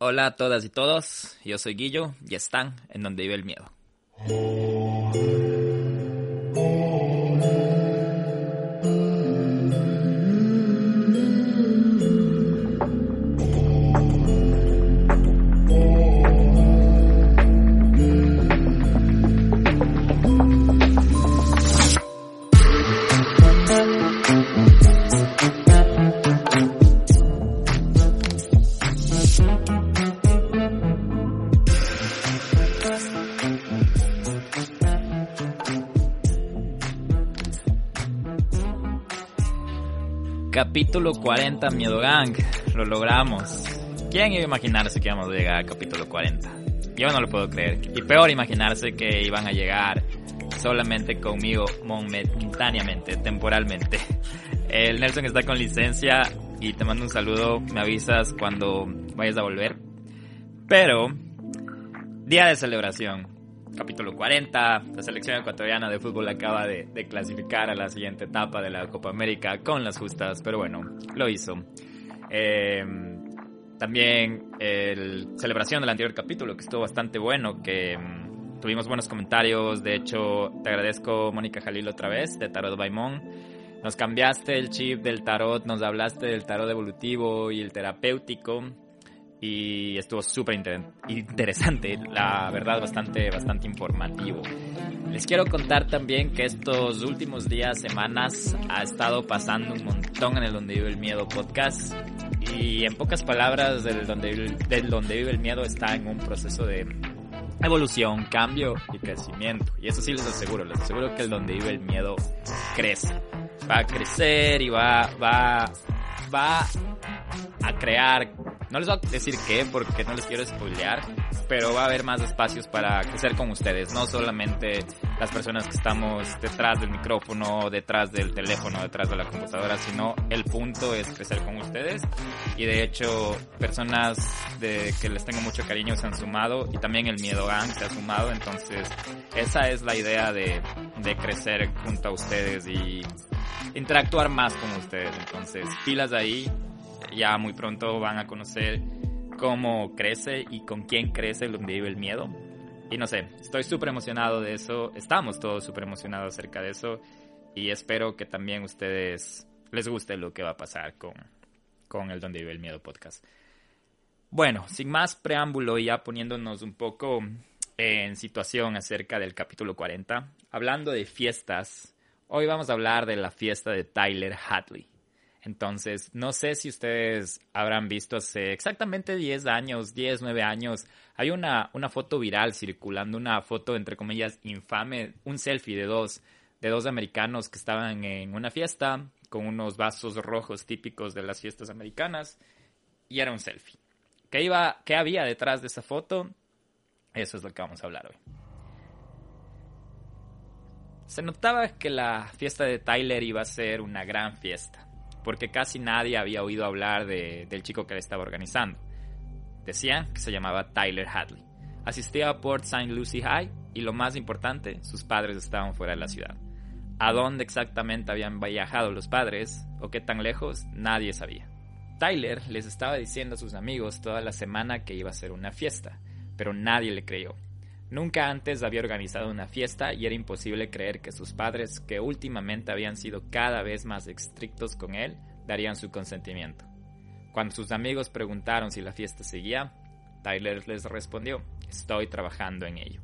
Hola a todas y todos, yo soy Guillo y están en donde vive el miedo. Capítulo 40 Miedo Gang, lo logramos. ¿Quién iba a imaginarse que íbamos a llegar al capítulo 40? Yo no lo puedo creer. Y peor imaginarse que iban a llegar solamente conmigo momentáneamente, temporalmente. El Nelson está con licencia y te mando un saludo, me avisas cuando vayas a volver. Pero, día de celebración capítulo 40. La selección ecuatoriana de fútbol acaba de, clasificar a la siguiente etapa de la Copa América con las justas, pero bueno, lo hizo. Eh, también el celebración del anterior capítulo, que estuvo bastante bueno, que mm, tuvimos buenos comentarios. De hecho, te agradezco, Mónica Jalil, otra vez, de Tarot Baimón. Nos cambiaste el chip del tarot, nos hablaste del tarot evolutivo y el terapéutico y estuvo súper interesante, la verdad bastante, bastante informativo. Les quiero contar también que estos últimos días, semanas, ha estado pasando un montón en el Donde Vive el Miedo podcast y en pocas palabras, del Donde, del donde Vive el Miedo está en un proceso de evolución, cambio y crecimiento. Y eso sí les aseguro, les aseguro que el Donde Vive el Miedo crece. Va a crecer y va, va, va a crear no les voy a decir qué porque no les quiero spoilear, pero va a haber más espacios para crecer con ustedes, no solamente las personas que estamos detrás del micrófono, detrás del teléfono, detrás de la computadora, sino el punto es crecer con ustedes. Y de hecho personas que les tengo mucho cariño se han sumado y también el Miedo Gang se ha sumado, entonces esa es la idea de, de crecer junto a ustedes y interactuar más con ustedes, entonces pilas ahí ya muy pronto van a conocer cómo crece y con quién crece donde vive el miedo. Y no sé, estoy súper emocionado de eso, estamos todos súper emocionados acerca de eso y espero que también ustedes les guste lo que va a pasar con, con el Donde vive el miedo podcast. Bueno, sin más preámbulo ya poniéndonos un poco en situación acerca del capítulo 40, hablando de fiestas, hoy vamos a hablar de la fiesta de Tyler Hadley. Entonces, no sé si ustedes habrán visto hace exactamente 10 años, 10, 9 años, hay una, una foto viral circulando, una foto entre comillas infame, un selfie de dos, de dos americanos que estaban en una fiesta con unos vasos rojos típicos de las fiestas americanas y era un selfie. ¿Qué, iba, qué había detrás de esa foto? Eso es lo que vamos a hablar hoy. Se notaba que la fiesta de Tyler iba a ser una gran fiesta porque casi nadie había oído hablar del chico que le estaba organizando. Decían que se llamaba Tyler Hadley. Asistía a Port St. Lucie High y lo más importante, sus padres estaban fuera de la ciudad. A dónde exactamente habían viajado los padres o qué tan lejos, nadie sabía. Tyler les estaba diciendo a sus amigos toda la semana que iba a ser una fiesta, pero nadie le creyó. Nunca antes había organizado una fiesta y era imposible creer que sus padres, que últimamente habían sido cada vez más estrictos con él, darían su consentimiento. Cuando sus amigos preguntaron si la fiesta seguía, Tyler les respondió, estoy trabajando en ello.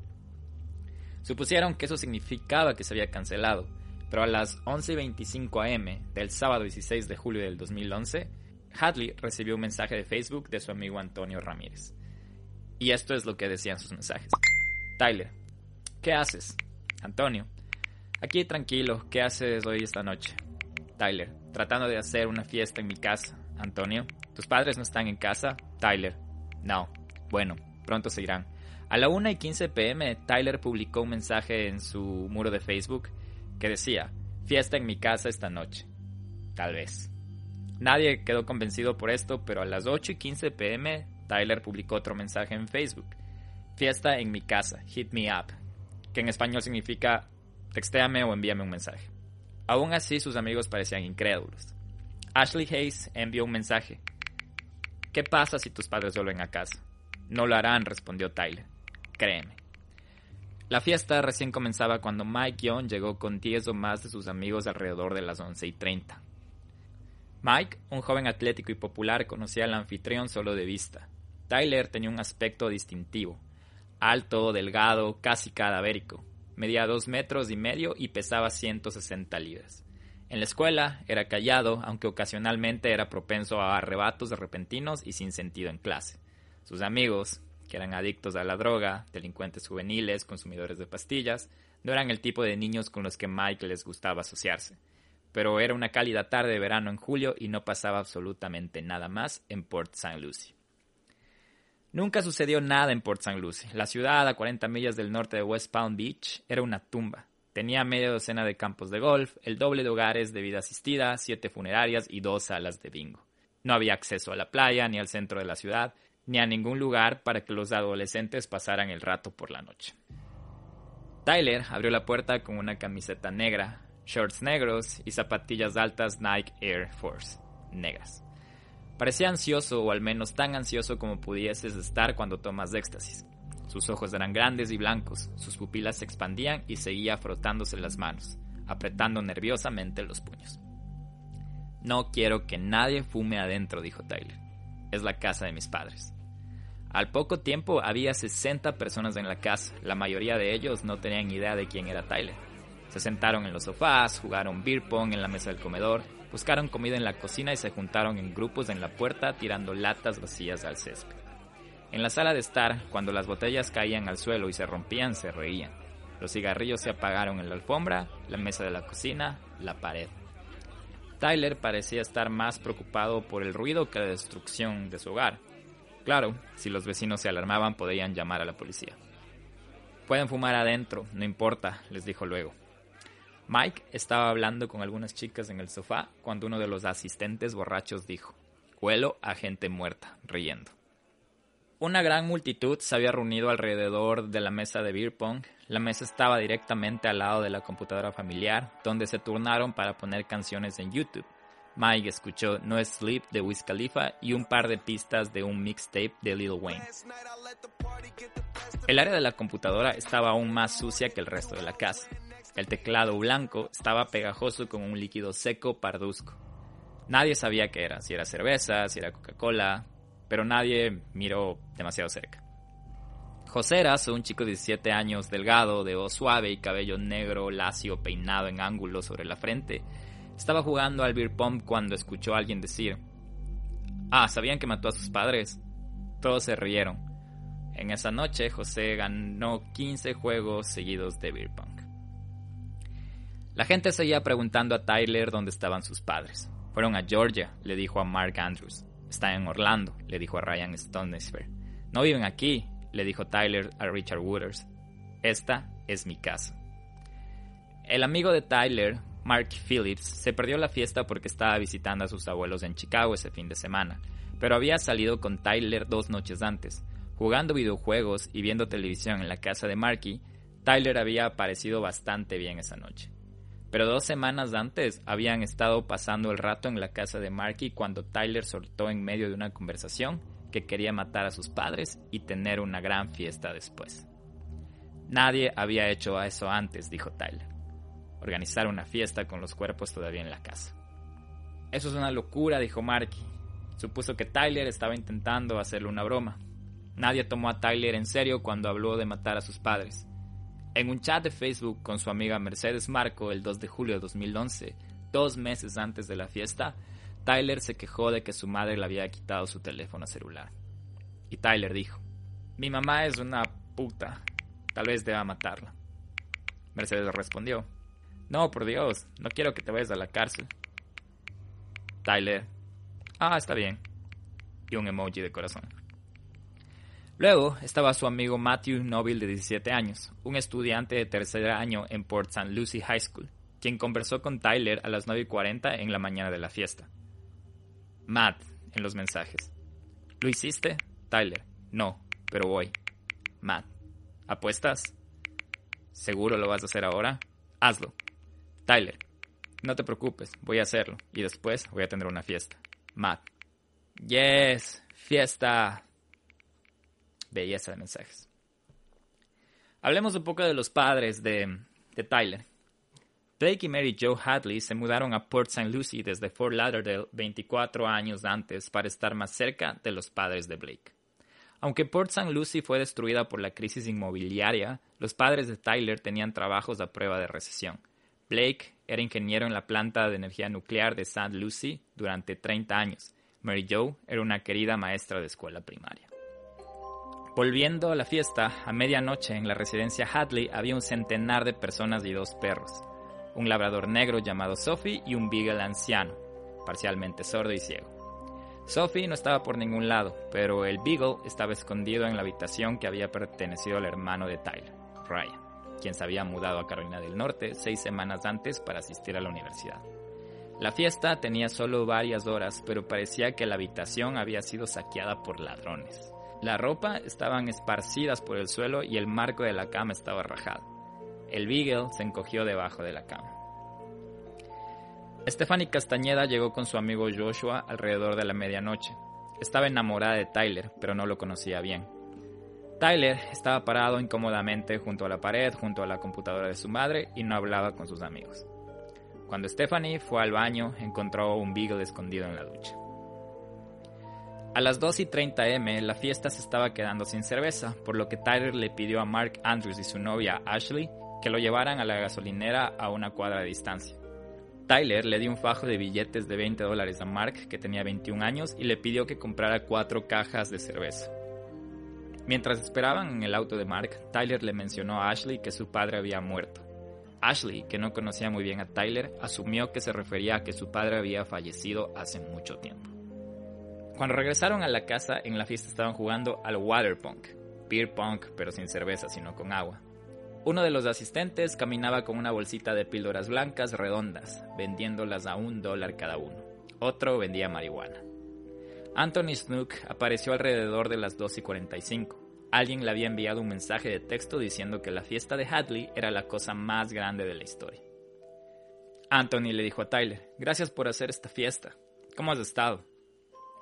Supusieron que eso significaba que se había cancelado, pero a las 11.25 am del sábado 16 de julio del 2011, Hadley recibió un mensaje de Facebook de su amigo Antonio Ramírez. Y esto es lo que decían sus mensajes. Tyler, ¿qué haces? Antonio, aquí tranquilo, ¿qué haces hoy esta noche? Tyler, tratando de hacer una fiesta en mi casa. Antonio, ¿tus padres no están en casa? Tyler, no. Bueno, pronto se irán. A la 1 y 15 pm, Tyler publicó un mensaje en su muro de Facebook que decía, fiesta en mi casa esta noche. Tal vez. Nadie quedó convencido por esto, pero a las 8 y 15 pm, Tyler publicó otro mensaje en Facebook. Fiesta en mi casa, hit me up, que en español significa textéame o envíame un mensaje. Aún así, sus amigos parecían incrédulos. Ashley Hayes envió un mensaje. ¿Qué pasa si tus padres vuelven a casa? No lo harán, respondió Tyler. Créeme. La fiesta recién comenzaba cuando Mike Young llegó con 10 o más de sus amigos alrededor de las 11 y 30. Mike, un joven atlético y popular, conocía al anfitrión solo de vista. Tyler tenía un aspecto distintivo. Alto, delgado, casi cadavérico. Medía dos metros y medio y pesaba 160 libras. En la escuela era callado, aunque ocasionalmente era propenso a arrebatos repentinos y sin sentido en clase. Sus amigos, que eran adictos a la droga, delincuentes juveniles, consumidores de pastillas, no eran el tipo de niños con los que Mike les gustaba asociarse. Pero era una cálida tarde de verano en julio y no pasaba absolutamente nada más en Port St. Lucie. Nunca sucedió nada en Port St. Lucie. La ciudad, a 40 millas del norte de West Palm Beach, era una tumba. Tenía media docena de campos de golf, el doble de hogares de vida asistida, siete funerarias y dos salas de bingo. No había acceso a la playa ni al centro de la ciudad, ni a ningún lugar para que los adolescentes pasaran el rato por la noche. Tyler abrió la puerta con una camiseta negra, shorts negros y zapatillas altas Nike Air Force negras. Parecía ansioso, o al menos tan ansioso como pudieses estar cuando tomas éxtasis. Sus ojos eran grandes y blancos, sus pupilas se expandían y seguía frotándose las manos, apretando nerviosamente los puños. No quiero que nadie fume adentro, dijo Tyler. Es la casa de mis padres. Al poco tiempo había 60 personas en la casa, la mayoría de ellos no tenían idea de quién era Tyler. Se sentaron en los sofás, jugaron beer pong en la mesa del comedor, buscaron comida en la cocina y se juntaron en grupos en la puerta tirando latas vacías al césped. En la sala de estar, cuando las botellas caían al suelo y se rompían, se reían. Los cigarrillos se apagaron en la alfombra, la mesa de la cocina, la pared. Tyler parecía estar más preocupado por el ruido que la destrucción de su hogar. Claro, si los vecinos se alarmaban podían llamar a la policía. Pueden fumar adentro, no importa, les dijo luego. Mike estaba hablando con algunas chicas en el sofá cuando uno de los asistentes borrachos dijo, Huelo a gente muerta, riendo. Una gran multitud se había reunido alrededor de la mesa de beer pong. La mesa estaba directamente al lado de la computadora familiar, donde se turnaron para poner canciones en YouTube. Mike escuchó No Sleep de Wiz Khalifa y un par de pistas de un mixtape de Lil Wayne. El área de la computadora estaba aún más sucia que el resto de la casa. El teclado blanco estaba pegajoso con un líquido seco parduzco. Nadie sabía qué era, si era cerveza, si era Coca-Cola, pero nadie miró demasiado cerca. José Eras, un chico de 17 años, delgado, de voz suave y cabello negro, lacio, peinado en ángulo sobre la frente, estaba jugando al beer cuando escuchó a alguien decir, Ah, ¿sabían que mató a sus padres? Todos se rieron. En esa noche, José ganó 15 juegos seguidos de beer. La gente seguía preguntando a Tyler dónde estaban sus padres. Fueron a Georgia, le dijo a Mark Andrews. Están en Orlando, le dijo a Ryan Stonesfer. No viven aquí, le dijo Tyler a Richard Wooders. Esta es mi casa. El amigo de Tyler, Mark Phillips, se perdió la fiesta porque estaba visitando a sus abuelos en Chicago ese fin de semana, pero había salido con Tyler dos noches antes. Jugando videojuegos y viendo televisión en la casa de Marky, Tyler había aparecido bastante bien esa noche pero dos semanas antes habían estado pasando el rato en la casa de Marky cuando Tyler soltó en medio de una conversación que quería matar a sus padres y tener una gran fiesta después. Nadie había hecho eso antes, dijo Tyler. Organizar una fiesta con los cuerpos todavía en la casa. Eso es una locura, dijo Marky. Supuso que Tyler estaba intentando hacerle una broma. Nadie tomó a Tyler en serio cuando habló de matar a sus padres. En un chat de Facebook con su amiga Mercedes Marco el 2 de julio de 2011, dos meses antes de la fiesta, Tyler se quejó de que su madre le había quitado su teléfono celular. Y Tyler dijo, mi mamá es una puta, tal vez deba matarla. Mercedes respondió, no, por Dios, no quiero que te vayas a la cárcel. Tyler, ah, está bien. Y un emoji de corazón. Luego estaba su amigo Matthew Noble de 17 años, un estudiante de tercer año en Port St. Lucie High School, quien conversó con Tyler a las 9 y 40 en la mañana de la fiesta. Matt, en los mensajes. ¿Lo hiciste? Tyler. No, pero voy. Matt. ¿Apuestas? ¿Seguro lo vas a hacer ahora? Hazlo. Tyler. No te preocupes, voy a hacerlo. Y después voy a tener una fiesta. Matt. Yes, fiesta belleza de mensajes. Hablemos un poco de los padres de, de Tyler. Blake y Mary Jo Hadley se mudaron a Port St. Lucie desde Fort Lauderdale 24 años antes para estar más cerca de los padres de Blake. Aunque Port St. Lucie fue destruida por la crisis inmobiliaria, los padres de Tyler tenían trabajos a prueba de recesión. Blake era ingeniero en la planta de energía nuclear de St. Lucie durante 30 años. Mary Jo era una querida maestra de escuela primaria. Volviendo a la fiesta, a medianoche en la residencia Hadley había un centenar de personas y dos perros, un labrador negro llamado Sophie y un beagle anciano, parcialmente sordo y ciego. Sophie no estaba por ningún lado, pero el beagle estaba escondido en la habitación que había pertenecido al hermano de Tyler, Ryan, quien se había mudado a Carolina del Norte seis semanas antes para asistir a la universidad. La fiesta tenía solo varias horas, pero parecía que la habitación había sido saqueada por ladrones. La ropa estaban esparcidas por el suelo y el marco de la cama estaba rajado. El Beagle se encogió debajo de la cama. Stephanie Castañeda llegó con su amigo Joshua alrededor de la medianoche. Estaba enamorada de Tyler, pero no lo conocía bien. Tyler estaba parado incómodamente junto a la pared, junto a la computadora de su madre, y no hablaba con sus amigos. Cuando Stephanie fue al baño, encontró un Beagle escondido en la ducha. A las 2 y 30 m la fiesta se estaba quedando sin cerveza, por lo que Tyler le pidió a Mark Andrews y su novia Ashley que lo llevaran a la gasolinera a una cuadra de distancia. Tyler le dio un fajo de billetes de 20 dólares a Mark, que tenía 21 años, y le pidió que comprara cuatro cajas de cerveza. Mientras esperaban en el auto de Mark, Tyler le mencionó a Ashley que su padre había muerto. Ashley, que no conocía muy bien a Tyler, asumió que se refería a que su padre había fallecido hace mucho tiempo. Cuando regresaron a la casa, en la fiesta estaban jugando al water punk, beer punk pero sin cerveza sino con agua. Uno de los asistentes caminaba con una bolsita de píldoras blancas redondas, vendiéndolas a un dólar cada uno. Otro vendía marihuana. Anthony Snook apareció alrededor de las 2 y 45. Alguien le había enviado un mensaje de texto diciendo que la fiesta de Hadley era la cosa más grande de la historia. Anthony le dijo a Tyler, gracias por hacer esta fiesta. ¿Cómo has estado?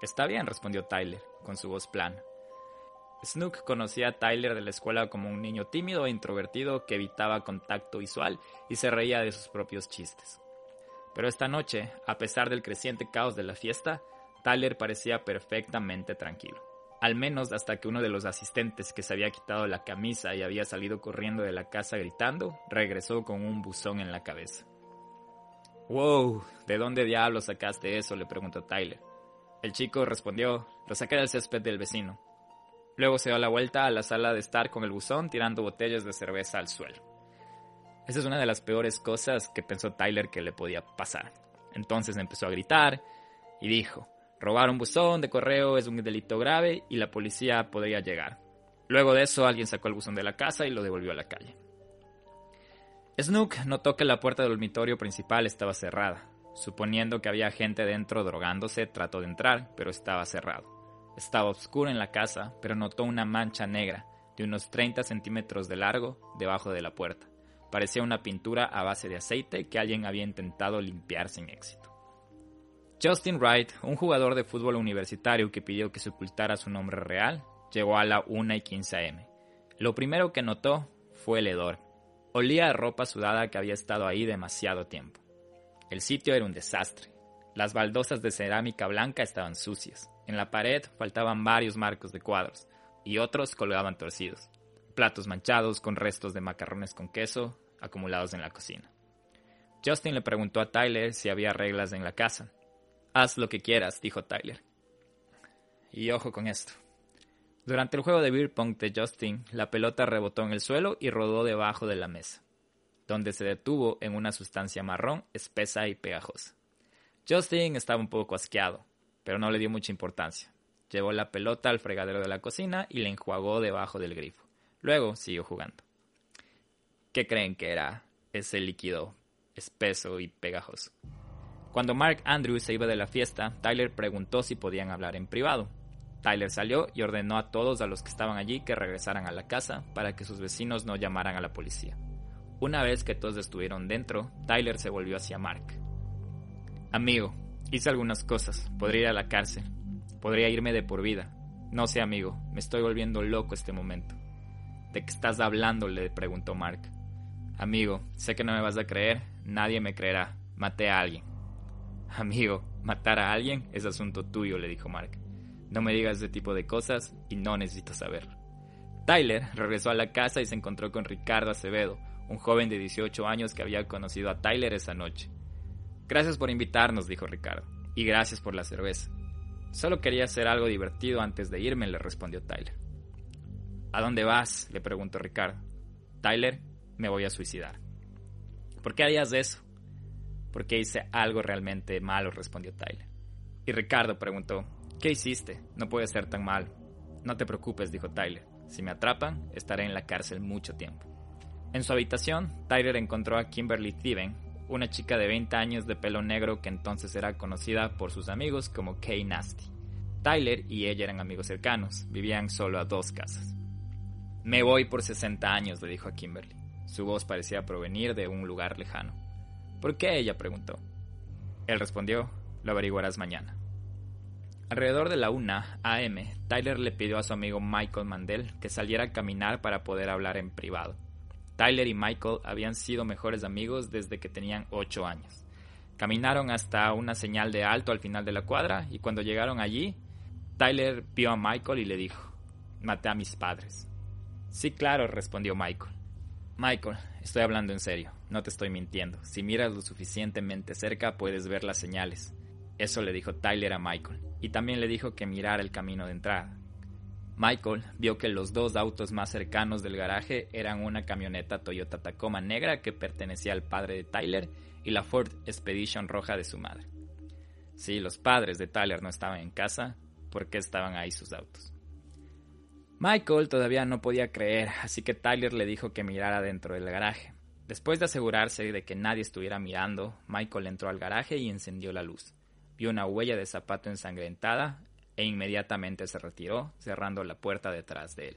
Está bien, respondió Tyler, con su voz plana. Snook conocía a Tyler de la escuela como un niño tímido e introvertido que evitaba contacto visual y se reía de sus propios chistes. Pero esta noche, a pesar del creciente caos de la fiesta, Tyler parecía perfectamente tranquilo. Al menos hasta que uno de los asistentes que se había quitado la camisa y había salido corriendo de la casa gritando, regresó con un buzón en la cabeza. Wow, ¿de dónde diablos sacaste eso? le preguntó Tyler. El chico respondió, lo saqué del césped del vecino. Luego se dio la vuelta a la sala de estar con el buzón tirando botellas de cerveza al suelo. Esa es una de las peores cosas que pensó Tyler que le podía pasar. Entonces empezó a gritar y dijo, robar un buzón de correo es un delito grave y la policía podría llegar. Luego de eso alguien sacó el buzón de la casa y lo devolvió a la calle. Snook notó que la puerta del dormitorio principal estaba cerrada. Suponiendo que había gente dentro drogándose, trató de entrar, pero estaba cerrado. Estaba oscuro en la casa, pero notó una mancha negra, de unos 30 centímetros de largo, debajo de la puerta. Parecía una pintura a base de aceite que alguien había intentado limpiar sin éxito. Justin Wright, un jugador de fútbol universitario que pidió que se ocultara su nombre real, llegó a la 1 y 15 am. Lo primero que notó fue el hedor. Olía a ropa sudada que había estado ahí demasiado tiempo. El sitio era un desastre. Las baldosas de cerámica blanca estaban sucias. En la pared faltaban varios marcos de cuadros y otros colgaban torcidos. Platos manchados con restos de macarrones con queso acumulados en la cocina. Justin le preguntó a Tyler si había reglas en la casa. Haz lo que quieras, dijo Tyler. Y ojo con esto. Durante el juego de beer pong de Justin, la pelota rebotó en el suelo y rodó debajo de la mesa donde se detuvo en una sustancia marrón, espesa y pegajosa. Justin estaba un poco asqueado, pero no le dio mucha importancia. llevó la pelota al fregadero de la cocina y la enjuagó debajo del grifo. Luego siguió jugando. ¿Qué creen que era ese líquido espeso y pegajoso? Cuando Mark Andrews se iba de la fiesta, Tyler preguntó si podían hablar en privado. Tyler salió y ordenó a todos los que estaban allí que regresaran a la casa para que sus vecinos no llamaran a la policía. Una vez que todos estuvieron dentro, Tyler se volvió hacia Mark. Amigo, hice algunas cosas. Podría ir a la cárcel. Podría irme de por vida. No sé, amigo, me estoy volviendo loco este momento. ¿De qué estás hablando? le preguntó Mark. Amigo, sé que no me vas a creer, nadie me creerá. Maté a alguien. Amigo, matar a alguien es asunto tuyo, le dijo Mark. No me digas ese tipo de cosas y no necesito saber. Tyler regresó a la casa y se encontró con Ricardo Acevedo, un joven de 18 años que había conocido a Tyler esa noche. Gracias por invitarnos, dijo Ricardo, y gracias por la cerveza. Solo quería hacer algo divertido antes de irme, le respondió Tyler. ¿A dónde vas? le preguntó Ricardo. Tyler, me voy a suicidar. ¿Por qué harías eso? Porque hice algo realmente malo, respondió Tyler. Y Ricardo preguntó, ¿qué hiciste? No puede ser tan malo. No te preocupes, dijo Tyler. Si me atrapan, estaré en la cárcel mucho tiempo. En su habitación, Tyler encontró a Kimberly Thiven, una chica de 20 años de pelo negro que entonces era conocida por sus amigos como Kay Nasty. Tyler y ella eran amigos cercanos, vivían solo a dos casas. Me voy por 60 años, le dijo a Kimberly. Su voz parecía provenir de un lugar lejano. ¿Por qué? ella preguntó. Él respondió, lo averiguarás mañana. Alrededor de la una AM, Tyler le pidió a su amigo Michael Mandel que saliera a caminar para poder hablar en privado. Tyler y Michael habían sido mejores amigos desde que tenían ocho años. Caminaron hasta una señal de alto al final de la cuadra y cuando llegaron allí, Tyler vio a Michael y le dijo, maté a mis padres. Sí, claro, respondió Michael. Michael, estoy hablando en serio, no te estoy mintiendo. Si miras lo suficientemente cerca puedes ver las señales. Eso le dijo Tyler a Michael, y también le dijo que mirara el camino de entrada. Michael vio que los dos autos más cercanos del garaje eran una camioneta Toyota Tacoma negra que pertenecía al padre de Tyler y la Ford Expedition roja de su madre. Si los padres de Tyler no estaban en casa, ¿por qué estaban ahí sus autos? Michael todavía no podía creer, así que Tyler le dijo que mirara dentro del garaje. Después de asegurarse de que nadie estuviera mirando, Michael entró al garaje y encendió la luz. Vio una huella de zapato ensangrentada e inmediatamente se retiró, cerrando la puerta detrás de él.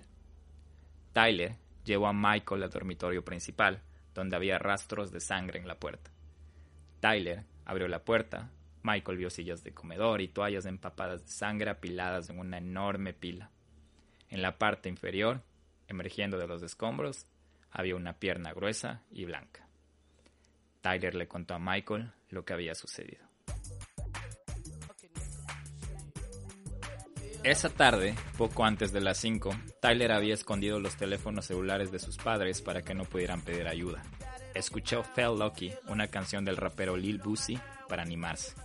Tyler llevó a Michael al dormitorio principal, donde había rastros de sangre en la puerta. Tyler abrió la puerta. Michael vio sillas de comedor y toallas empapadas de sangre apiladas en una enorme pila. En la parte inferior, emergiendo de los escombros, había una pierna gruesa y blanca. Tyler le contó a Michael lo que había sucedido. Esa tarde, poco antes de las 5, Tyler había escondido los teléfonos celulares de sus padres para que no pudieran pedir ayuda. Escuchó Fell Lucky, una canción del rapero Lil Boosie, para animarse.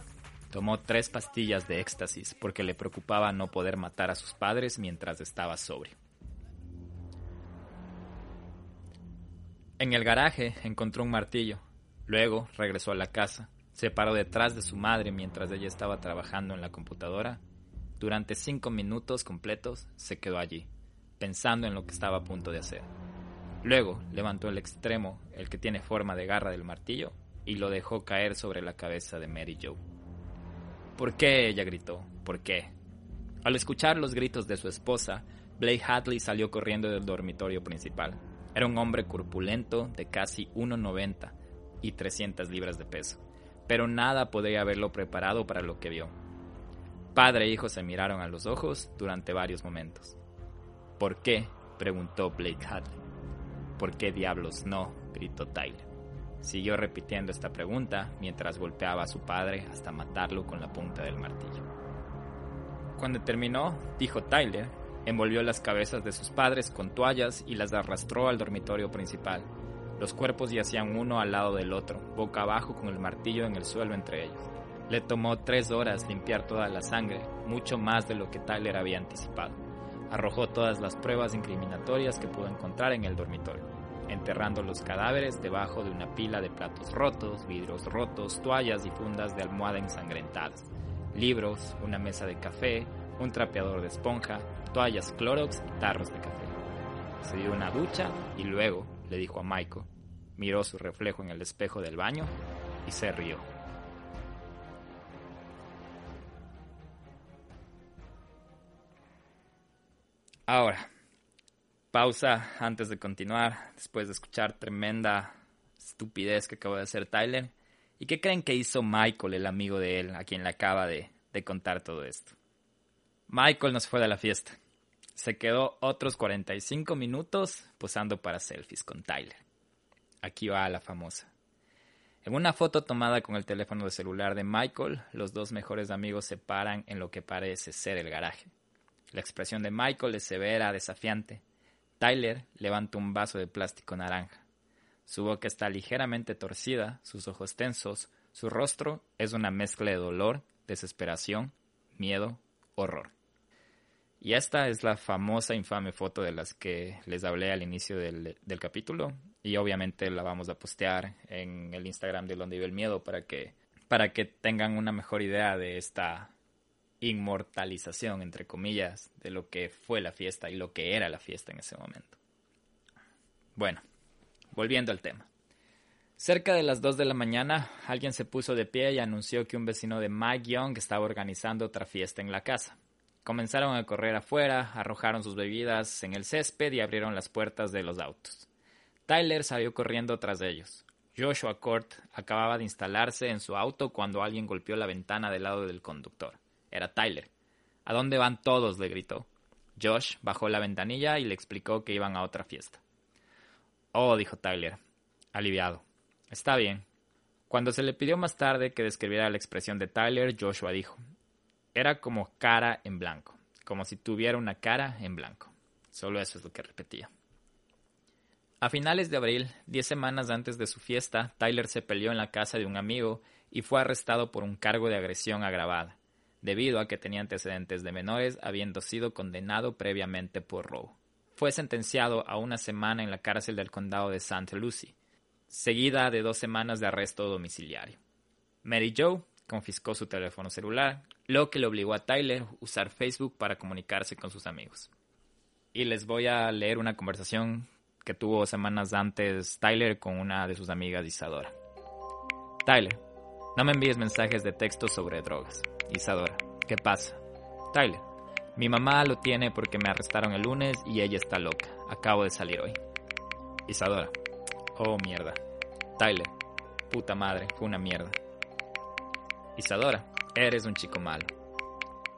Tomó tres pastillas de éxtasis porque le preocupaba no poder matar a sus padres mientras estaba sobrio. En el garaje encontró un martillo. Luego regresó a la casa. Se paró detrás de su madre mientras ella estaba trabajando en la computadora durante cinco minutos completos se quedó allí, pensando en lo que estaba a punto de hacer. Luego levantó el extremo, el que tiene forma de garra del martillo, y lo dejó caer sobre la cabeza de Mary Joe. ¿Por qué? ella gritó. ¿Por qué? Al escuchar los gritos de su esposa, Blake Hadley salió corriendo del dormitorio principal. Era un hombre corpulento de casi 1,90 y 300 libras de peso, pero nada podría haberlo preparado para lo que vio. Padre e hijo se miraron a los ojos durante varios momentos. ¿Por qué? preguntó Blake Hadley. ¿Por qué diablos no? gritó Tyler. Siguió repitiendo esta pregunta mientras golpeaba a su padre hasta matarlo con la punta del martillo. Cuando terminó, dijo Tyler, envolvió las cabezas de sus padres con toallas y las arrastró al dormitorio principal. Los cuerpos yacían uno al lado del otro, boca abajo con el martillo en el suelo entre ellos. Le tomó tres horas limpiar toda la sangre, mucho más de lo que Tyler había anticipado. Arrojó todas las pruebas incriminatorias que pudo encontrar en el dormitorio, enterrando los cadáveres debajo de una pila de platos rotos, vidrios rotos, toallas y fundas de almohada ensangrentadas, libros, una mesa de café, un trapeador de esponja, toallas Clorox y tarros de café. Se dio una ducha y luego le dijo a Michael, miró su reflejo en el espejo del baño y se rió. Ahora, pausa antes de continuar, después de escuchar tremenda estupidez que acaba de hacer Tyler. ¿Y qué creen que hizo Michael, el amigo de él, a quien le acaba de, de contar todo esto? Michael nos fue de la fiesta. Se quedó otros 45 minutos posando para selfies con Tyler. Aquí va la famosa. En una foto tomada con el teléfono de celular de Michael, los dos mejores amigos se paran en lo que parece ser el garaje. La expresión de Michael es severa, desafiante. Tyler levanta un vaso de plástico naranja. Su boca está ligeramente torcida, sus ojos tensos, su rostro es una mezcla de dolor, desesperación, miedo, horror. Y esta es la famosa infame foto de las que les hablé al inicio del, capítulo. Y obviamente la vamos a postear en el Instagram de Donde vive el miedo para que, para que tengan una mejor idea de esta inmortalización, entre comillas, de lo que fue la fiesta y lo que era la fiesta en ese momento. Bueno, volviendo al tema. Cerca de las 2 de la mañana, alguien se puso de pie y anunció que un vecino de Mike Young estaba organizando otra fiesta en la casa. Comenzaron a correr afuera, arrojaron sus bebidas en el césped y abrieron las puertas de los autos. Tyler salió corriendo tras ellos. Joshua Court acababa de instalarse en su auto cuando alguien golpeó la ventana del lado del conductor. Era Tyler. ¿A dónde van todos? le gritó. Josh bajó la ventanilla y le explicó que iban a otra fiesta. Oh, dijo Tyler, aliviado. Está bien. Cuando se le pidió más tarde que describiera la expresión de Tyler, Joshua dijo, era como cara en blanco, como si tuviera una cara en blanco. Solo eso es lo que repetía. A finales de abril, diez semanas antes de su fiesta, Tyler se peleó en la casa de un amigo y fue arrestado por un cargo de agresión agravada debido a que tenía antecedentes de menores, habiendo sido condenado previamente por robo. Fue sentenciado a una semana en la cárcel del condado de St. Lucie, seguida de dos semanas de arresto domiciliario. Mary Jo confiscó su teléfono celular, lo que le obligó a Tyler a usar Facebook para comunicarse con sus amigos. Y les voy a leer una conversación que tuvo semanas antes Tyler con una de sus amigas Isadora. Tyler, no me envíes mensajes de texto sobre drogas. Isadora, ¿qué pasa? Tyler, mi mamá lo tiene porque me arrestaron el lunes y ella está loca. Acabo de salir hoy. Isadora, oh mierda. Tyler, puta madre, fue una mierda. Isadora, eres un chico malo.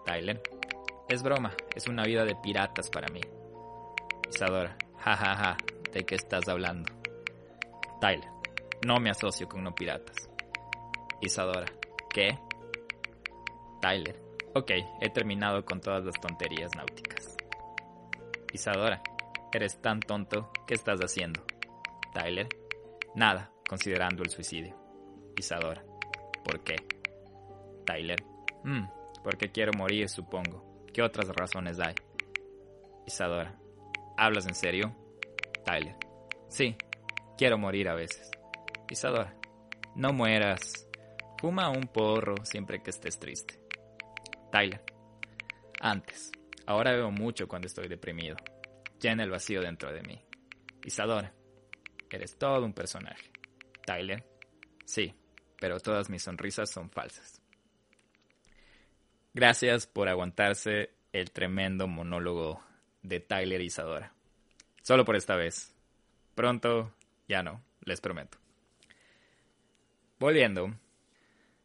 Tyler, es broma, es una vida de piratas para mí. Isadora, jajaja, ja, ja, ¿de qué estás hablando? Tyler, no me asocio con no piratas. Isadora, ¿qué? Tyler. Ok, he terminado con todas las tonterías náuticas. Isadora, eres tan tonto, ¿qué estás haciendo? Tyler, nada, considerando el suicidio. Isadora, ¿por qué? Tyler, hmm, porque quiero morir, supongo. ¿Qué otras razones hay? Isadora, ¿hablas en serio? Tyler, sí, quiero morir a veces. Isadora, no mueras. Fuma un porro siempre que estés triste. Tyler. Antes. Ahora veo mucho cuando estoy deprimido. Llena el vacío dentro de mí. Isadora. Eres todo un personaje. Tyler. Sí, pero todas mis sonrisas son falsas. Gracias por aguantarse el tremendo monólogo de Tyler y Isadora. Solo por esta vez. Pronto ya no, les prometo. Volviendo.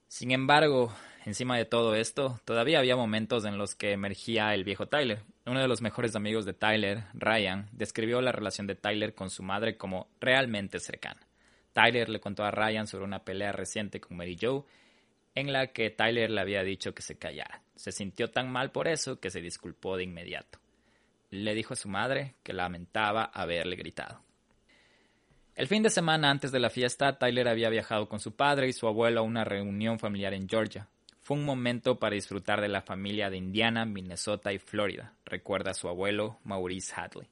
Sin embargo, Encima de todo esto, todavía había momentos en los que emergía el viejo Tyler. Uno de los mejores amigos de Tyler, Ryan, describió la relación de Tyler con su madre como realmente cercana. Tyler le contó a Ryan sobre una pelea reciente con Mary Joe en la que Tyler le había dicho que se callara. Se sintió tan mal por eso que se disculpó de inmediato. Le dijo a su madre que lamentaba haberle gritado. El fin de semana antes de la fiesta, Tyler había viajado con su padre y su abuelo a una reunión familiar en Georgia. Fue un momento para disfrutar de la familia de Indiana, Minnesota y Florida, recuerda su abuelo Maurice Hadley.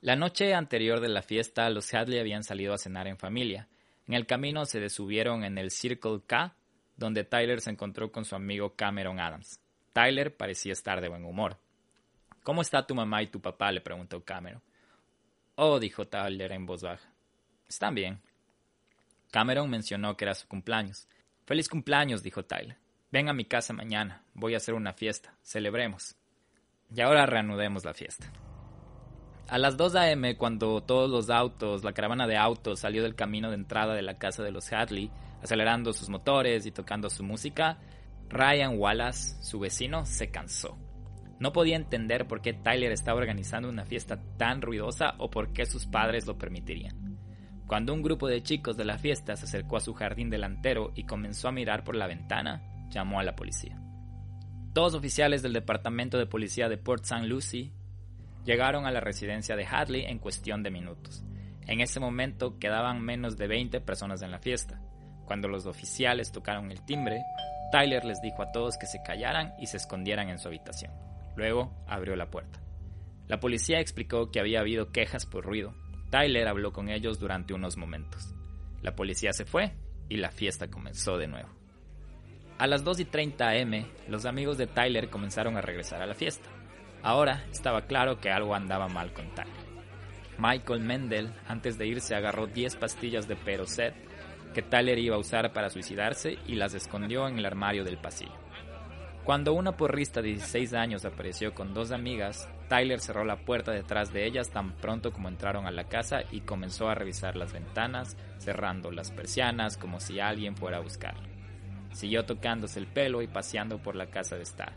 La noche anterior de la fiesta, los Hadley habían salido a cenar en familia. En el camino se desubieron en el Circle K, donde Tyler se encontró con su amigo Cameron Adams. Tyler parecía estar de buen humor. ¿Cómo está tu mamá y tu papá? le preguntó Cameron. Oh, dijo Tyler en voz baja. Están bien. Cameron mencionó que era su cumpleaños. Feliz cumpleaños, dijo Tyler. Ven a mi casa mañana. Voy a hacer una fiesta. Celebremos. Y ahora reanudemos la fiesta. A las 2 a.m., cuando todos los autos, la caravana de autos salió del camino de entrada de la casa de los Hadley, acelerando sus motores y tocando su música, Ryan Wallace, su vecino, se cansó. No podía entender por qué Tyler estaba organizando una fiesta tan ruidosa o por qué sus padres lo permitirían. Cuando un grupo de chicos de la fiesta se acercó a su jardín delantero y comenzó a mirar por la ventana, llamó a la policía. Dos oficiales del Departamento de Policía de Port St. Lucie llegaron a la residencia de Hadley en cuestión de minutos. En ese momento quedaban menos de 20 personas en la fiesta. Cuando los oficiales tocaron el timbre, Tyler les dijo a todos que se callaran y se escondieran en su habitación. Luego abrió la puerta. La policía explicó que había habido quejas por ruido. Tyler habló con ellos durante unos momentos. La policía se fue y la fiesta comenzó de nuevo. A las 2 y 30 am, los amigos de Tyler comenzaron a regresar a la fiesta. Ahora estaba claro que algo andaba mal con Tyler. Michael Mendel, antes de irse, agarró 10 pastillas de Perocet que Tyler iba a usar para suicidarse y las escondió en el armario del pasillo. Cuando una porrista de 16 años apareció con dos amigas, Tyler cerró la puerta detrás de ellas tan pronto como entraron a la casa y comenzó a revisar las ventanas, cerrando las persianas como si alguien fuera a buscarlo. Siguió tocándose el pelo y paseando por la casa de estar.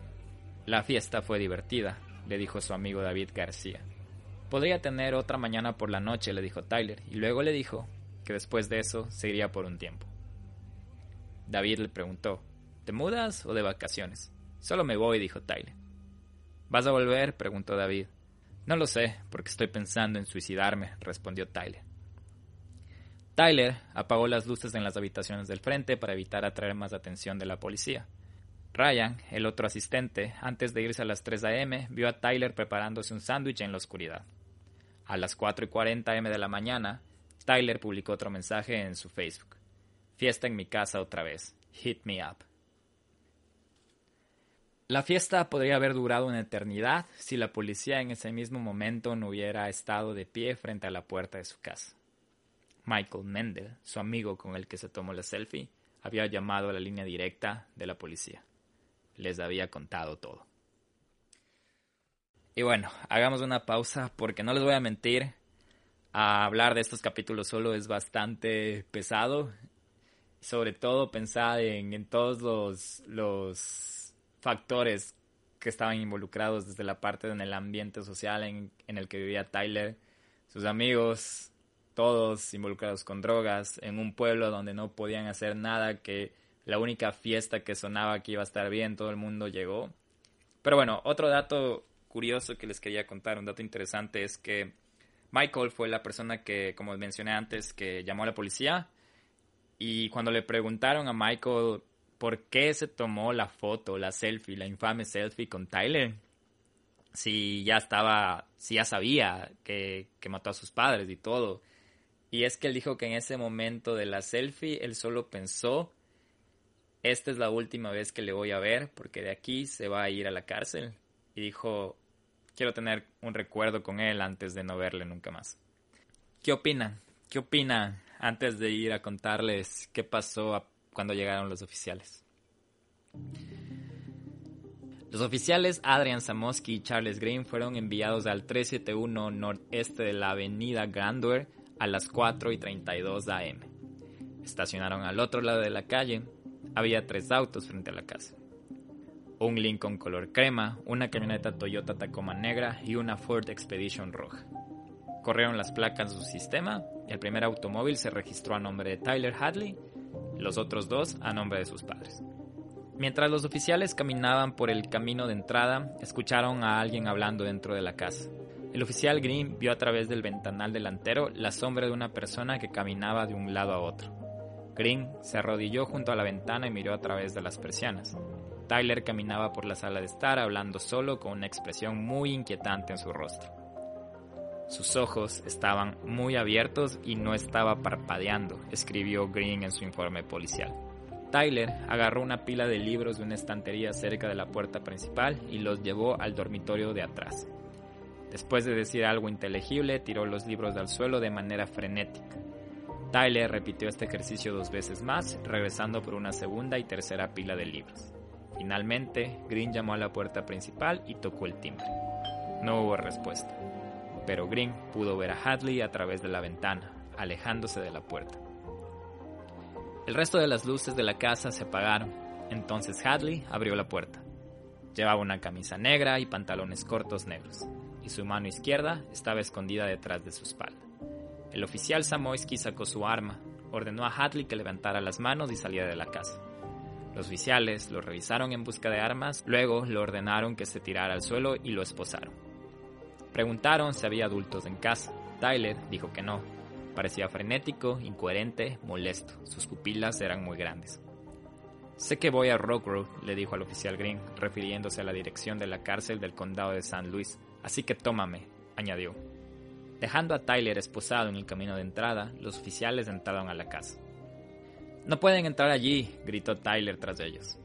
La fiesta fue divertida, le dijo su amigo David García. Podría tener otra mañana por la noche, le dijo Tyler, y luego le dijo que después de eso seguiría por un tiempo. David le preguntó, ¿te mudas o de vacaciones? Solo me voy, dijo Tyler. ¿Vas a volver? preguntó David. No lo sé, porque estoy pensando en suicidarme, respondió Tyler. Tyler apagó las luces en las habitaciones del frente para evitar atraer más atención de la policía. Ryan, el otro asistente, antes de irse a las 3 a.m., vio a Tyler preparándose un sándwich en la oscuridad. A las 4 y 40 am de la mañana, Tyler publicó otro mensaje en su Facebook. Fiesta en mi casa otra vez. Hit me up. La fiesta podría haber durado una eternidad si la policía en ese mismo momento no hubiera estado de pie frente a la puerta de su casa. Michael Mendel, su amigo con el que se tomó la selfie, había llamado a la línea directa de la policía. Les había contado todo. Y bueno, hagamos una pausa porque no les voy a mentir, hablar de estos capítulos solo es bastante pesado. Sobre todo pensar en, todos los, los factores que estaban involucrados desde la parte en el ambiente social en, el que vivía Tyler, sus amigos, todos involucrados con drogas, en un pueblo donde no podían hacer nada, que la única fiesta que sonaba que iba a estar bien, todo el mundo llegó. Pero bueno, otro dato curioso que les quería contar, un dato interesante es que Michael fue la persona que, como mencioné antes, que llamó a la policía. Y cuando le preguntaron a Michael por qué se tomó la foto, la selfie, la infame selfie con Tyler, si ya estaba, si ya sabía que, que mató a sus padres y todo, y es que él dijo que en ese momento de la selfie, él solo pensó, esta es la última vez que le voy a ver, porque de aquí se va a ir a la cárcel. Y dijo, quiero tener un recuerdo con él antes de no verle nunca más. ¿Qué opinan? ¿Qué opinan antes de ir a contarles qué pasó cuando llegaron los oficiales? Los oficiales Adrian Samoski y Charles Green fueron enviados al 371 noreste de la avenida Grandeur a las 4 y 32 am. Estacionaron al otro lado de la calle. Había tres autos frente a la casa. Un Lincoln color crema, una camioneta Toyota Tacoma negra y una Ford Expedition roja. Corrieron las placas de su sistema. El primer automóvil se registró a nombre de Tyler Hadley, los otros dos a nombre de sus padres. Mientras los oficiales caminaban por el camino de entrada, escucharon a alguien hablando dentro de la casa. El oficial Green vio a través del ventanal delantero la sombra de una persona que caminaba de un lado a otro. Green se arrodilló junto a la ventana y miró a través de las persianas. Tyler caminaba por la sala de estar hablando solo con una expresión muy inquietante en su rostro. Sus ojos estaban muy abiertos y no estaba parpadeando, escribió Green en su informe policial. Tyler agarró una pila de libros de una estantería cerca de la puerta principal y los llevó al dormitorio de atrás. Después de decir algo inteligible, tiró los libros al suelo de manera frenética. Tyler repitió este ejercicio dos veces más, regresando por una segunda y tercera pila de libros. Finalmente, Green llamó a la puerta principal y tocó el timbre. No hubo respuesta, pero Green pudo ver a Hadley a través de la ventana, alejándose de la puerta. El resto de las luces de la casa se apagaron, entonces Hadley abrió la puerta. Llevaba una camisa negra y pantalones cortos negros, y su mano izquierda estaba escondida detrás de su espalda. El oficial Samoisky sacó su arma, ordenó a Hadley que levantara las manos y saliera de la casa. Los oficiales lo revisaron en busca de armas, luego le ordenaron que se tirara al suelo y lo esposaron. Preguntaron si había adultos en casa. Tyler dijo que no, Parecía frenético, incoherente, molesto. Sus pupilas eran muy grandes. Sé que voy a Rock Road, le dijo al oficial Green, refiriéndose a la dirección de la cárcel del condado de San Luis. Así que tómame, añadió. Dejando a Tyler esposado en el camino de entrada, los oficiales entraron a la casa. No pueden entrar allí, gritó Tyler tras ellos.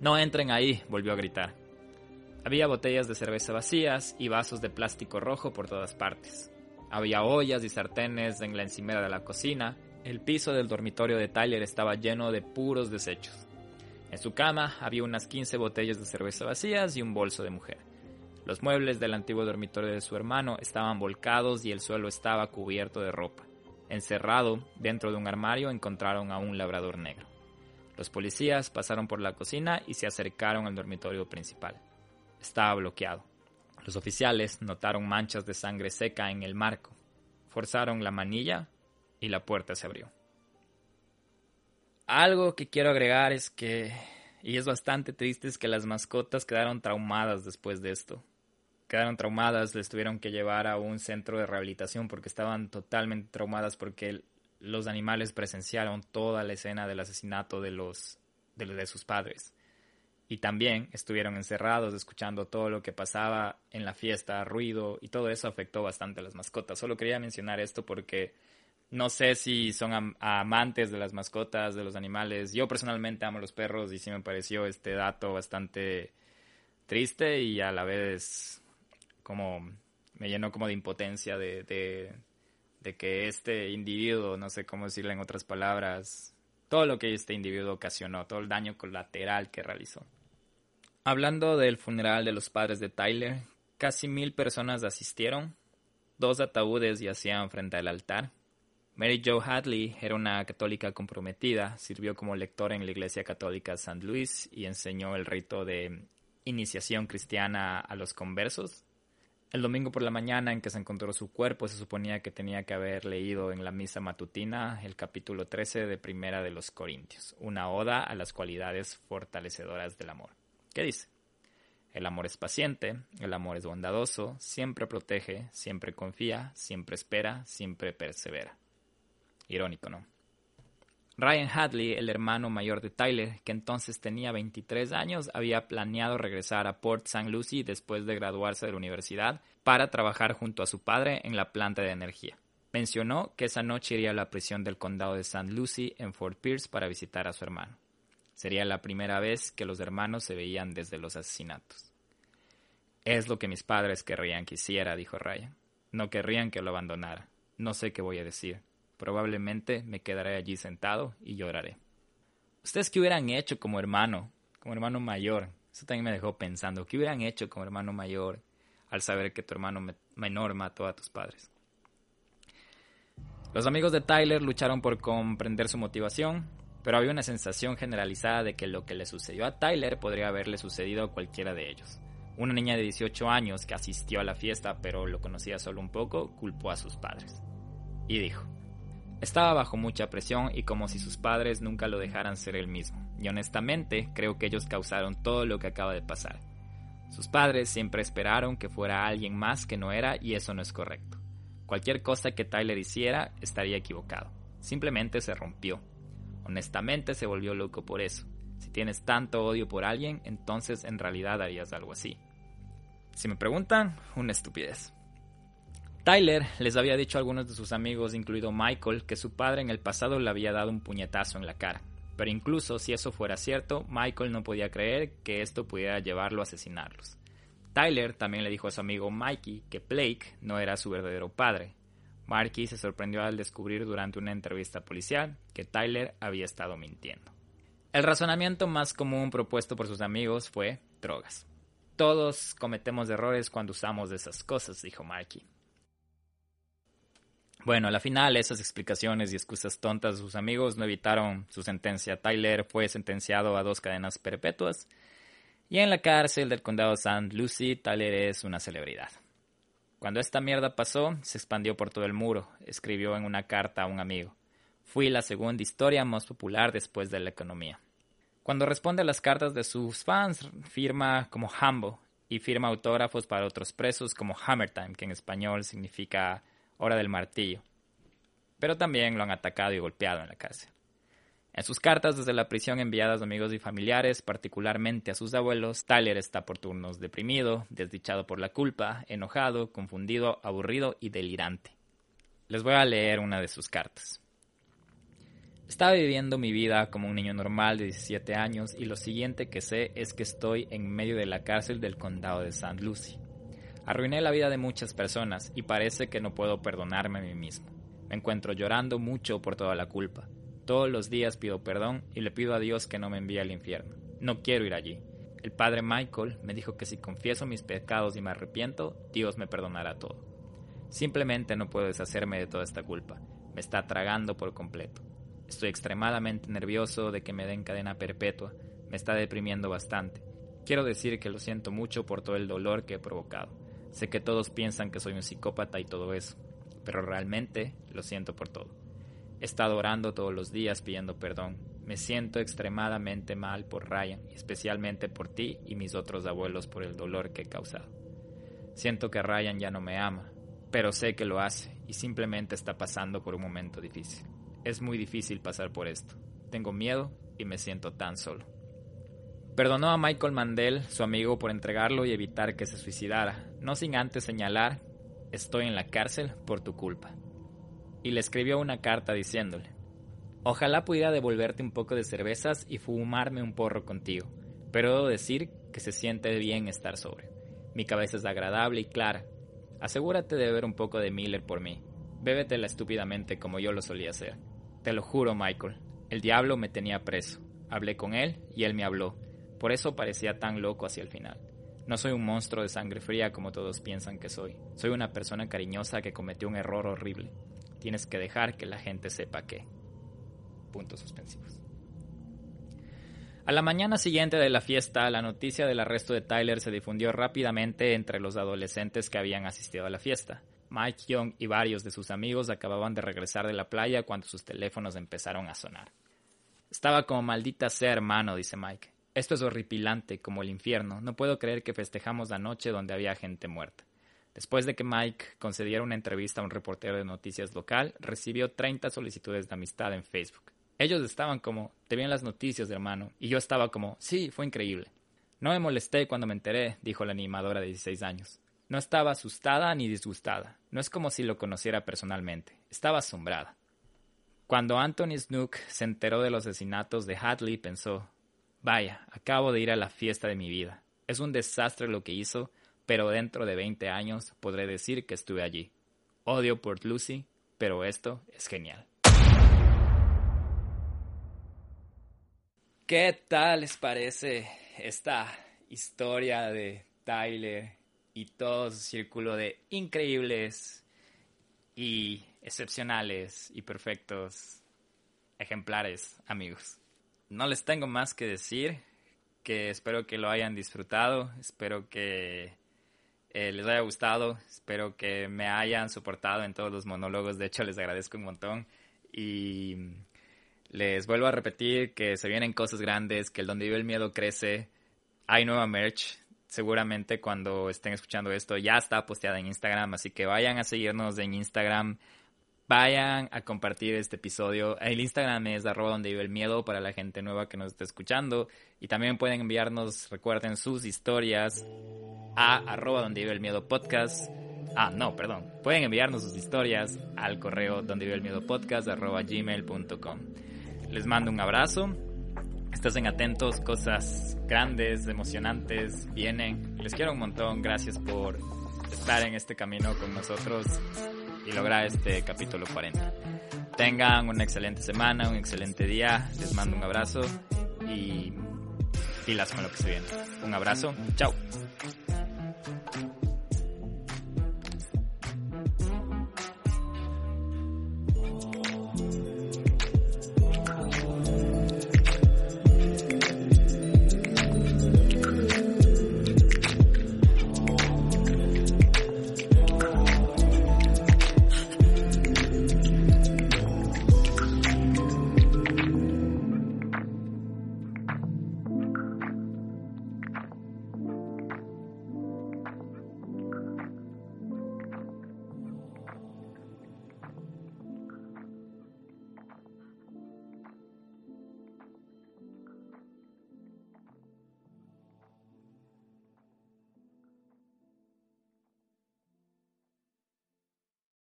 No entren ahí, volvió a gritar. Había botellas de cerveza vacías y vasos de plástico rojo por todas partes. Había ollas y sartenes en la encimera de la cocina. El piso del dormitorio de Tyler estaba lleno de puros desechos. En su cama había unas 15 botellas de cerveza vacías y un bolso de mujer. Los muebles del antiguo dormitorio de su hermano estaban volcados y el suelo estaba cubierto de ropa. Encerrado dentro de un armario encontraron a un labrador negro. Los policías pasaron por la cocina y se acercaron al dormitorio principal. Estaba bloqueado. Los oficiales notaron manchas de sangre seca en el marco, forzaron la manilla y la puerta se abrió. Algo que quiero agregar es que, y es bastante triste, es que las mascotas quedaron traumadas después de esto. Quedaron traumadas, les tuvieron que llevar a un centro de rehabilitación porque estaban totalmente traumadas porque los animales presenciaron toda la escena del asesinato de los de sus padres y también estuvieron encerrados escuchando todo lo que pasaba en la fiesta, ruido y todo eso afectó bastante a las mascotas. Solo quería mencionar esto porque no sé si son amantes de las mascotas, de los animales. Yo personalmente amo los perros y sí me pareció este dato bastante triste y a la vez como me llenó como de impotencia de, de, de que este individuo, no sé cómo decirle en otras palabras, todo lo que este individuo ocasionó, todo el daño colateral que realizó. Hablando del funeral de los padres de Tyler, casi mil personas asistieron. Dos ataúdes yacían frente al altar. Mary Jo Hadley era una católica comprometida, sirvió como lectora en la Iglesia Católica St. Louis y enseñó el rito de iniciación cristiana a los conversos. El domingo por la mañana en que se encontró su cuerpo se suponía que tenía que haber leído en la misa matutina el capítulo 13 de Primera de los Corintios, una oda a las cualidades fortalecedoras del amor. ¿Qué dice? El amor es paciente, el amor es bondadoso, siempre protege, siempre confía, siempre espera, siempre persevera. Irónico, ¿no? Ryan Hadley, el hermano mayor de Tyler, que entonces tenía 23 años, había planeado regresar a Port St. Lucie después de graduarse de la universidad para trabajar junto a su padre en la planta de energía. Mencionó que esa noche iría a la prisión del condado de St. Lucie en Fort Pierce para visitar a su hermano. Sería la primera vez que los hermanos se veían desde los asesinatos. Es lo que mis padres querrían que hiciera, dijo Ryan. No querrían que lo abandonara. No sé qué voy a decir. Probablemente me quedaré allí sentado y lloraré. ¿Ustedes qué hubieran hecho como hermano, como hermano mayor? Eso también me dejó pensando. ¿Qué hubieran hecho como hermano mayor al saber que tu hermano menor mató a tus padres? Los amigos de Tyler lucharon por comprender su motivación, pero había una sensación generalizada de que lo que le sucedió a Tyler podría haberle sucedido a cualquiera de ellos. Una niña de 18 años que asistió a la fiesta pero lo conocía solo un poco, culpó a sus padres. Y dijo, estaba bajo mucha presión y como si sus padres nunca lo dejaran ser él mismo. Y honestamente creo que ellos causaron todo lo que acaba de pasar. Sus padres siempre esperaron que fuera alguien más que no era y eso no es correcto. Cualquier cosa que Tyler hiciera estaría equivocado. Simplemente se rompió Honestamente se volvió loco por eso. Si tienes tanto odio por alguien, entonces en realidad harías algo así. Si me preguntan, una estupidez. Tyler les había dicho a algunos de sus amigos, incluido Michael, que su padre en el pasado le había dado un puñetazo en la cara, Pero incluso si eso fuera cierto, Michael no podía creer que esto pudiera llevarlo a asesinarlos. Tyler también le dijo a su amigo Mikey que Blake no era su verdadero padre. Marky se sorprendió al descubrir durante una entrevista policial que Tyler había estado mintiendo. El razonamiento más común propuesto por sus amigos fue drogas. Todos cometemos errores cuando usamos esas cosas, dijo Marky. Bueno, a la final esas explicaciones y excusas tontas de sus amigos no evitaron su sentencia. Tyler fue sentenciado a dos cadenas perpetuas y en la cárcel del condado St. Lucie, Tyler es una celebridad. Cuando esta mierda pasó, se expandió por todo el muro, escribió en una carta a un amigo. Fui la segunda historia más popular después de la economía. Cuando responde a las cartas de sus fans, firma como Hambo y firma autógrafos para otros presos como Hammer Time, que en español significa hora del martillo. Pero también lo han atacado y golpeado en la cárcel. En sus cartas desde la prisión enviadas a amigos y familiares, particularmente a sus abuelos, Tyler está por turnos deprimido, desdichado por la culpa, enojado, confundido, aburrido y delirante. Les voy a leer una de sus cartas. Estaba viviendo mi vida como un niño normal de 17 años y lo siguiente que sé es que estoy en medio de la cárcel del condado de St. Lucie. Arruiné la vida de muchas personas y parece que no puedo perdonarme a mí mismo. Me encuentro llorando mucho por toda la culpa. Todos los días pido perdón y le pido a Dios que no me envíe al infierno. No quiero ir allí. El padre Michael me dijo que si confieso mis pecados y me arrepiento, Dios me perdonará todo. Simplemente no puedo deshacerme de toda esta culpa. Me está tragando por completo. Estoy extremadamente nervioso de que me den cadena perpetua. Me está deprimiendo bastante. Quiero decir que lo siento mucho por todo el dolor que he provocado. Sé que todos piensan que soy un psicópata y todo eso, pero realmente lo siento por todo. He estado orando todos los días pidiendo perdón. Me siento extremadamente mal por Ryan, especialmente por ti y mis otros abuelos por el dolor que he causado. Siento que Ryan ya no me ama, pero sé que lo hace y simplemente está pasando por un momento difícil. Es muy difícil pasar por esto. Tengo miedo y me siento tan solo. Perdonó a Michael Mandel, su amigo, por entregarlo y evitar que se suicidara, no sin antes señalar, estoy en la cárcel por tu culpa. Y le escribió una carta diciéndole, ojalá pudiera devolverte un poco de cervezas y fumarme un porro contigo, pero debo decir que se siente bien estar sobre. Mi cabeza es agradable y clara. Asegúrate de beber un poco de Miller por mí. Bébetela estúpidamente como yo lo solía hacer. Te lo juro, Michael. El diablo me tenía preso. Hablé con él y él me habló por eso parecía tan loco hacia el final. No soy un monstruo de sangre fría como todos piensan que soy. Soy una persona cariñosa que cometió un error horrible. Tienes que dejar que la gente sepa que. Puntos suspensivos. A la mañana siguiente de la fiesta, la noticia del arresto de Tyler se difundió rápidamente entre los adolescentes que habían asistido a la fiesta. Mike Young y varios de sus amigos acababan de regresar de la playa cuando sus teléfonos empezaron a sonar. Estaba como maldita sea hermano, dice Mike. Esto es horripilante, como el infierno. No puedo creer que festejamos la noche donde había gente muerta. Después de que Mike concediera una entrevista a un reportero de noticias local, recibió 30 solicitudes de amistad en Facebook. Ellos estaban como, te vi las noticias, hermano, y yo estaba como, sí, fue increíble. No me molesté cuando me enteré, dijo la animadora de 16 años. No estaba asustada ni disgustada. No es como si lo conociera personalmente. Estaba asombrada. Cuando Anthony Snook se enteró de los asesinatos de Hadley, pensó, Vaya, acabo de ir a la fiesta de mi vida. Es un desastre lo que hizo, pero dentro de 20 años podré decir que estuve allí. Odio Port Lucy, pero esto es genial. ¿Qué tal les parece esta historia de Tyler y todo su círculo de increíbles y excepcionales y perfectos ejemplares amigos? no les tengo más que decir, que espero que lo hayan disfrutado, espero que eh, les haya gustado, espero que me hayan soportado en todos los monólogos, de hecho les agradezco un montón. Y les vuelvo a repetir que se vienen cosas grandes, que el donde vive el miedo crece, hay nueva merch, seguramente cuando estén escuchando esto ya está posteada en Instagram, así que vayan a seguirnos en Instagram, vayan a compartir este episodio. El Instagram es arroba donde vive el miedo para la gente nueva que nos está escuchando. Y también pueden enviarnos, recuerden, sus historias a arroba donde vive el miedo podcast. Ah, no, perdón. Pueden enviarnos sus historias al correo donde vive el miedo podcast arroba gmail.com. Les mando un abrazo Estén atentos, cosas grandes, emocionantes, vienen. Les quiero un montón, gracias por estar en este camino con nosotros y lograr este capítulo 40. Tengan una excelente semana, un excelente día, les mando un abrazo y pilas con lo que se viene. Un abrazo, chao.